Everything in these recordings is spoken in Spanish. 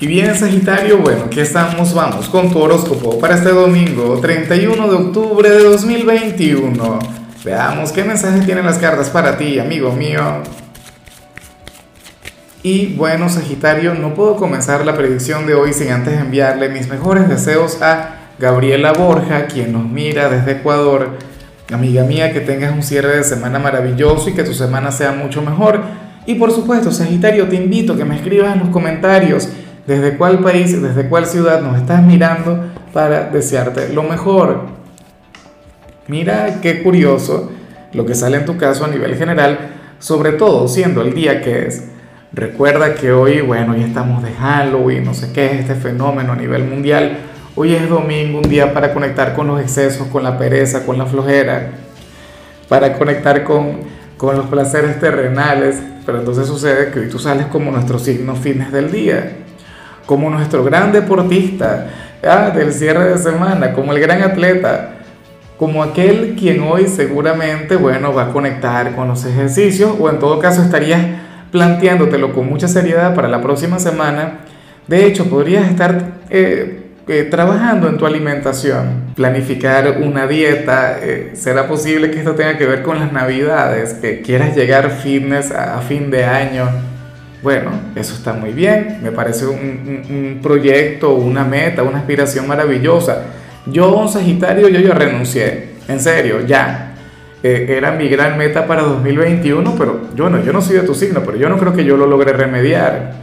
Y bien, Sagitario, bueno, aquí estamos, vamos con tu horóscopo para este domingo, 31 de octubre de 2021. Veamos qué mensaje tienen las cartas para ti, amigo mío. Y bueno, Sagitario, no puedo comenzar la predicción de hoy sin antes enviarle mis mejores deseos a Gabriela Borja, quien nos mira desde Ecuador. Amiga mía, que tengas un cierre de semana maravilloso y que tu semana sea mucho mejor. Y por supuesto, Sagitario, te invito a que me escribas en los comentarios desde cuál país, desde cuál ciudad nos estás mirando para desearte lo mejor. Mira qué curioso lo que sale en tu caso a nivel general, sobre todo siendo el día que es. Recuerda que hoy, bueno, ya estamos de Halloween, no sé qué es este fenómeno a nivel mundial. Hoy es domingo, un día para conectar con los excesos, con la pereza, con la flojera, para conectar con, con los placeres terrenales. Pero entonces sucede que hoy tú sales como nuestro signo fines del día como nuestro gran deportista del cierre de semana, como el gran atleta, como aquel quien hoy seguramente, bueno, va a conectar con los ejercicios o en todo caso estarías planteándotelo con mucha seriedad para la próxima semana. De hecho, podrías estar eh, eh, trabajando en tu alimentación, planificar una dieta. Eh, ¿Será posible que esto tenga que ver con las navidades? Que quieras llegar fitness a fin de año bueno, eso está muy bien, me parece un, proyecto, una meta, una aspiración maravillosa. Yo, un Sagitario, yo ya renuncié, en serio, ya. Eh, era mi gran meta para 2021, pero yo no, yo no soy de tu signo, pero yo no creo que yo lo logre remediar.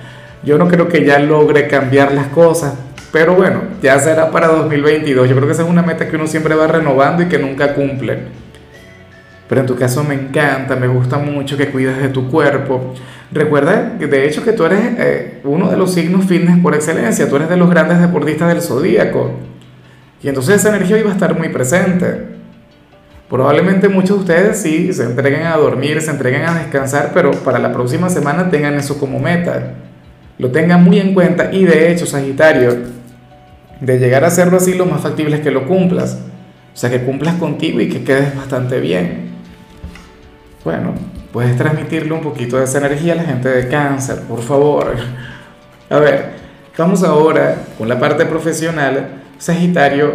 Yo no creo que ya logre cambiar las cosas, pero bueno, ya será para 2022. Yo creo que esa es una meta que uno siempre va renovando y que nunca cumple. Pero en tu caso me encanta, me gusta mucho que cuides de tu cuerpo. Recuerda de hecho que tú eres eh, uno de los signos fitness por excelencia, tú eres de los grandes deportistas del zodíaco. Y entonces esa energía iba a estar muy presente. Probablemente muchos de ustedes sí se entreguen a dormir, se entreguen a descansar, pero para la próxima semana tengan eso como meta. Lo tengan muy en cuenta y de hecho, Sagitario, de llegar a hacerlo así, lo más factible es que lo cumplas. O sea, que cumplas contigo y que quedes bastante bien. Bueno, puedes transmitirle un poquito de esa energía a la gente de cáncer, por favor. A ver, vamos ahora con la parte profesional, Sagitario,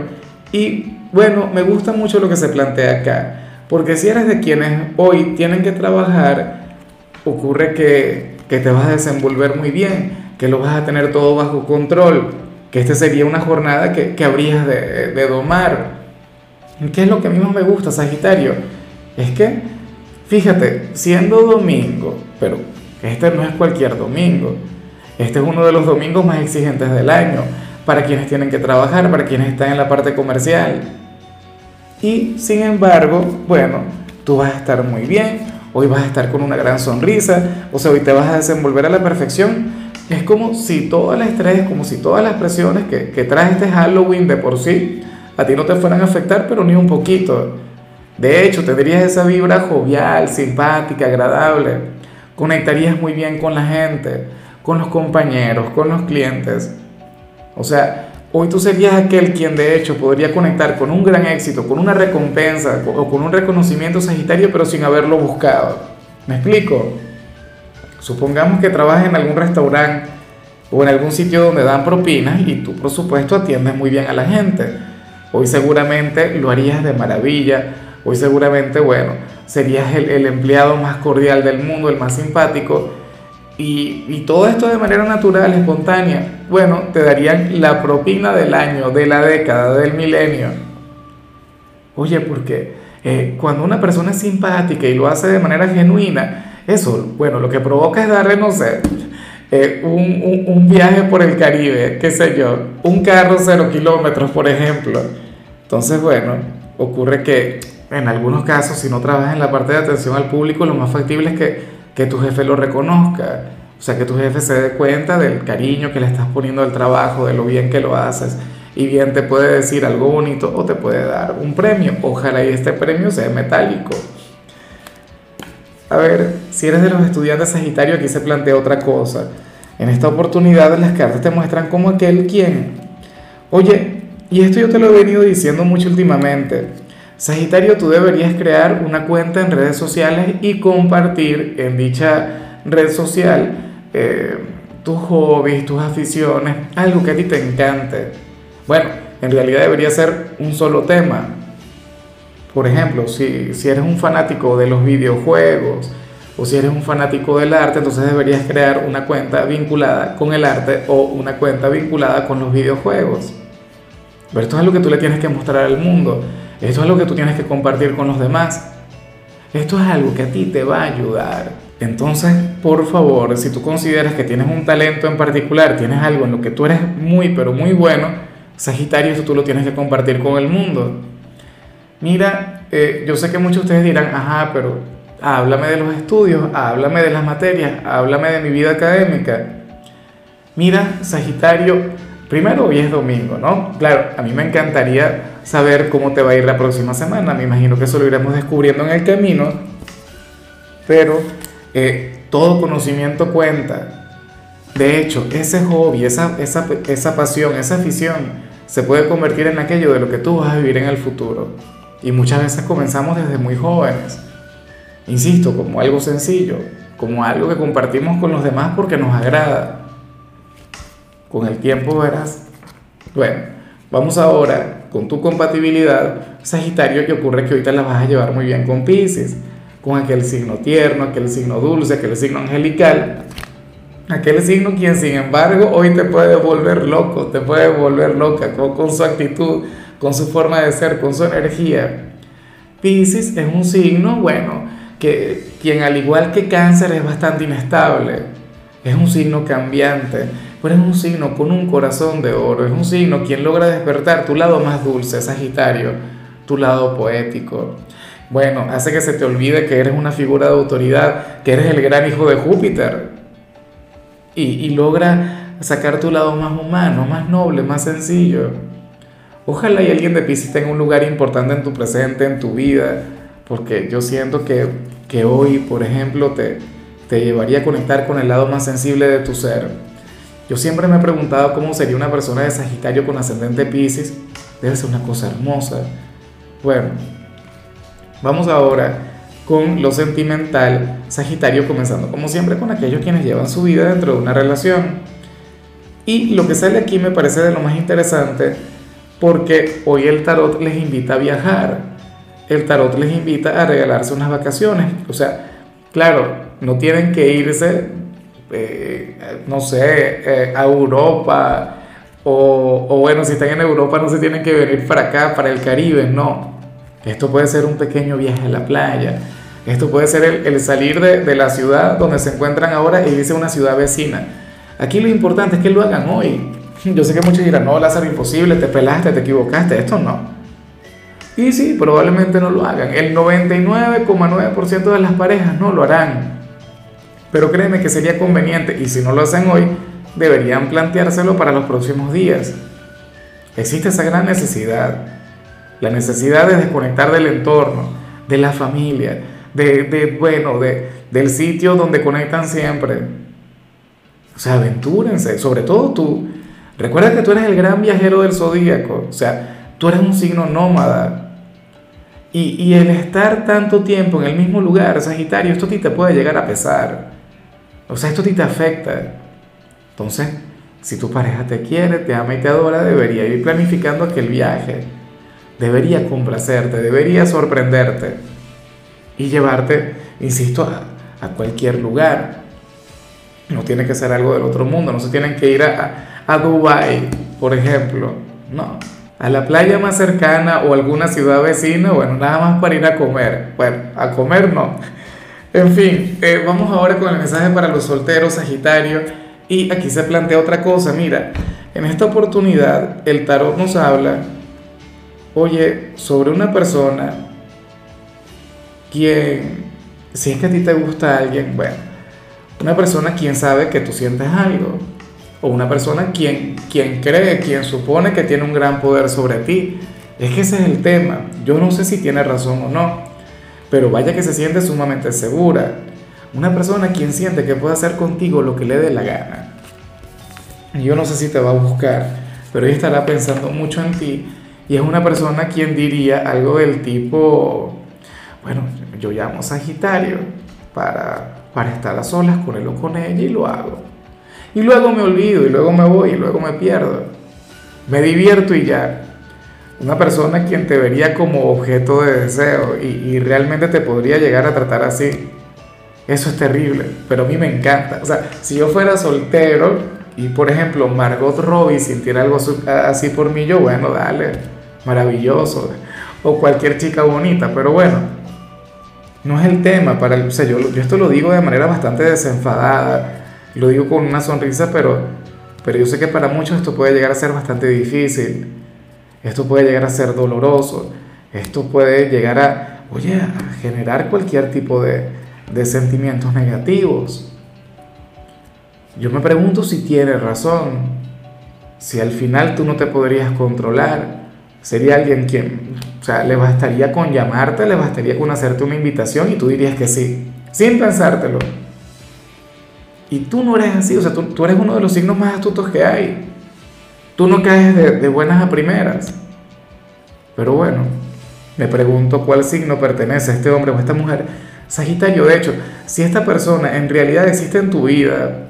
y bueno, me gusta mucho lo que se plantea acá, porque si eres de quienes hoy tienen que trabajar, ocurre que, que te vas a desenvolver muy bien, que lo vas a tener todo bajo control, que esta sería una jornada que, que habrías de, de domar. ¿Qué es lo que a mí más me gusta, Sagitario? Es que Fíjate, siendo domingo, pero este no es cualquier domingo, este es uno de los domingos más exigentes del año, para quienes tienen que trabajar, para quienes están en la parte comercial. Y sin embargo, bueno, tú vas a estar muy bien, hoy vas a estar con una gran sonrisa, o sea, hoy te vas a desenvolver a la perfección. Es como si todo el estrés, como si todas las presiones que, que trae este Halloween de por sí, a ti no te fueran a afectar, pero ni un poquito. De hecho, tendrías esa vibra jovial, simpática, agradable. Conectarías muy bien con la gente, con los compañeros, con los clientes. O sea, hoy tú serías aquel quien de hecho podría conectar con un gran éxito, con una recompensa o con un reconocimiento sagitario, pero sin haberlo buscado. ¿Me explico? Supongamos que trabajas en algún restaurante o en algún sitio donde dan propinas y tú, por supuesto, atiendes muy bien a la gente. Hoy seguramente lo harías de maravilla Hoy seguramente, bueno, serías el, empleado más cordial del mundo, el más simpático, y, todo esto de manera natural, espontánea, bueno, te darían la propina del año, de la década, del milenio. Oye, porque eh, cuando una persona es simpática y lo hace de manera genuina, eso, bueno, lo que provoca es darle, no sé, eh, un, un, un, viaje por el Caribe, qué sé yo, un carro cero kilómetros, por ejemplo. Entonces, bueno, ocurre que en algunos casos, si no trabajas en la parte de atención al público, lo más factible es que, que tu jefe lo reconozca. O sea, que tu jefe se dé cuenta del cariño que le estás poniendo al trabajo, de lo bien que lo haces. Y bien te puede decir algo bonito o te puede dar un premio. Ojalá y este premio sea metálico. A ver, si eres de los estudiantes Sagitario, aquí se plantea otra cosa. En esta oportunidad las cartas te muestran como aquel quien, oye, y esto yo te lo he venido diciendo mucho últimamente, Sagitario, tú deberías crear una cuenta en redes sociales y compartir en dicha red social, eh, tus hobbies, tus aficiones, algo que a ti te encante. Bueno, en realidad debería ser un solo tema. Por ejemplo, si, si eres un fanático de los videojuegos o si eres un fanático del arte, entonces deberías crear una cuenta vinculada con el arte o una cuenta vinculada con los videojuegos. Pero esto es algo que tú le tienes que mostrar al mundo. Esto es algo que tú tienes que compartir con los demás. Esto es algo que a ti te va a ayudar. Entonces, por favor, si tú consideras que tienes un talento en particular, tienes algo en lo que tú eres muy, pero muy bueno, Sagitario, eso tú lo tienes que compartir con el mundo. Mira, eh, yo sé que muchos de ustedes dirán, ajá, pero háblame de los estudios, háblame de las materias, háblame de mi vida académica. Mira, Sagitario, primero hoy es domingo, ¿no? Claro, a mí me encantaría saber cómo te va a ir la próxima semana, me imagino que eso lo iremos descubriendo en el camino, pero eh, todo conocimiento cuenta. De hecho, ese hobby, esa, esa, esa pasión, esa afición, se puede convertir en aquello de lo que tú vas a vivir en el futuro. Y muchas veces comenzamos desde muy jóvenes. Insisto, como algo sencillo, como algo que compartimos con los demás porque nos agrada. Con el tiempo verás. Bueno, vamos ahora con tu compatibilidad Sagitario que ocurre que ahorita la vas a llevar muy bien con Pisces, con aquel signo tierno, aquel signo dulce, aquel signo angelical Aquel signo quien sin embargo hoy te puede volver loco, te puede volver loca con, su actitud, con su forma de ser, con su energía. Pisces es un signo, bueno, que quien al igual que cáncer es bastante inestable, es un signo cambiante, pero es un signo con un corazón de oro, es un signo quien logra despertar tu lado más dulce, Sagitario, tu lado poético. Bueno, hace que se te olvide que eres una figura de autoridad, que eres el gran hijo de Júpiter, y, logra sacar tu lado más humano, más noble, más sencillo. Ojalá y alguien de Pisces tenga un lugar importante en tu presente, en tu vida, porque yo siento que, que hoy, por ejemplo, te, te llevaría a conectar con el lado más sensible de tu ser. Yo siempre me he preguntado cómo sería una persona de Sagitario con ascendente Pisces. Debe ser una cosa hermosa. Bueno, vamos ahora con lo sentimental, Sagitario comenzando como siempre con aquellos quienes llevan su vida dentro de una relación. Y lo que sale aquí me parece de lo más interesante porque hoy el tarot les invita a viajar, el tarot les invita a regalarse unas vacaciones, o sea, claro, no tienen que irse, eh, no sé, eh, a Europa, o, o bueno, si están en Europa no se tienen que venir para acá, para el Caribe, no, esto puede ser un pequeño viaje a la playa. Esto puede ser el, salir de, la ciudad donde se encuentran ahora e irse a una ciudad vecina. Aquí lo importante es que lo hagan hoy. Yo sé que muchos dirán, no, Lázaro, imposible, te pelaste, te equivocaste. Esto no. Y sí, probablemente no lo hagan. El 99,9% de las parejas no lo harán. Pero créeme que sería conveniente, y si no lo hacen hoy, deberían planteárselo para los próximos días. Existe esa gran necesidad la necesidad de desconectar del entorno, de la familia, de, bueno, de, del sitio donde conectan siempre. O sea, aventúrense, sobre todo tú. Recuerda que tú eres el gran viajero del zodíaco, o sea, tú eres un signo nómada. Y, y el estar tanto tiempo en el mismo lugar, Sagitario, esto a ti te puede llegar a pesar. O sea, esto a ti te afecta. Entonces, si tu pareja te quiere, te ama y te adora, debería ir planificando aquel viaje debería complacerte, debería sorprenderte y llevarte, insisto, a, cualquier lugar. No tiene que ser algo del otro mundo, no se tienen que ir a, a Dubái, por ejemplo, no. A la playa más cercana o alguna ciudad vecina, bueno, nada más para ir a comer. Bueno, a comer no. En fin, eh, vamos ahora con el mensaje para los solteros, Sagitario. Y aquí se plantea otra cosa, mira, en esta oportunidad el tarot nos habla oye, sobre una persona quien, si es que a ti te gusta alguien, bueno, una persona quien sabe que tú sientes algo, o una persona quien, quien cree, quien supone que tiene un gran poder sobre ti. Es que ese es el tema. Yo no sé si tiene razón o no, pero vaya que se siente sumamente segura. Una persona quien siente que puede hacer contigo lo que le dé la gana. Yo no sé si te va a buscar, pero ella estará pensando mucho en ti y es una persona quien diría algo del tipo, bueno, yo llamo Sagitario para, para estar a solas con él o con ella y lo hago. Y luego me olvido, y luego me voy, y luego me pierdo. Me divierto y ya. Una persona quien te vería como objeto de deseo y, y realmente te podría llegar a tratar así. Eso es terrible, pero a mí me encanta. O sea, si yo fuera soltero y por ejemplo Margot Robbie sintiera algo así por mí, yo, bueno, dale, maravilloso. O cualquier chica bonita, pero bueno, no es el tema. Para el, o sea, yo, yo esto lo digo de manera bastante desenfadada, lo digo con una sonrisa, pero, pero yo sé que para muchos esto puede llegar a ser bastante difícil. Esto puede llegar a ser doloroso. Esto puede llegar a, oye, generar cualquier tipo de, de sentimientos negativos. Yo me pregunto si tiene razón, si al final tú no te podrías controlar, sería alguien quien, o sea, le bastaría con llamarte, le bastaría con hacerte una invitación y tú dirías que sí, sin pensártelo. Y tú no eres así, o sea, tú, eres uno de los signos más astutos que hay. Tú no caes de, de buenas a primeras. Pero bueno, me pregunto cuál signo pertenece a este hombre o a esta mujer. Sagitario, de hecho, si esta persona en realidad existe en tu vida,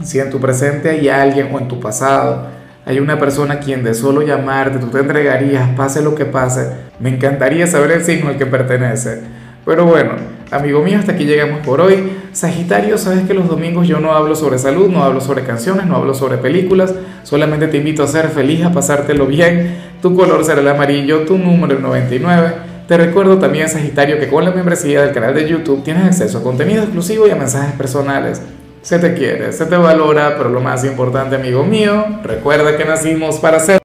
si en tu presente hay alguien o en tu pasado, hay una persona a quien de solo llamarte tú te entregarías, pase lo que pase, me encantaría saber el signo al que pertenece. Pero bueno, amigo mío, hasta aquí llegamos por hoy. Sagitario, sabes que los domingos yo no hablo sobre salud, no hablo sobre canciones, no hablo sobre películas, solamente te invito a ser feliz, a pasártelo bien. Tu color será el amarillo, tu número el 99. Te recuerdo también, Sagitario, que con la membresía del canal de YouTube tienes acceso a contenido exclusivo y a mensajes personales. Se te quiere, se te valora, pero lo más importante, amigo mío, recuerda que nacimos para ser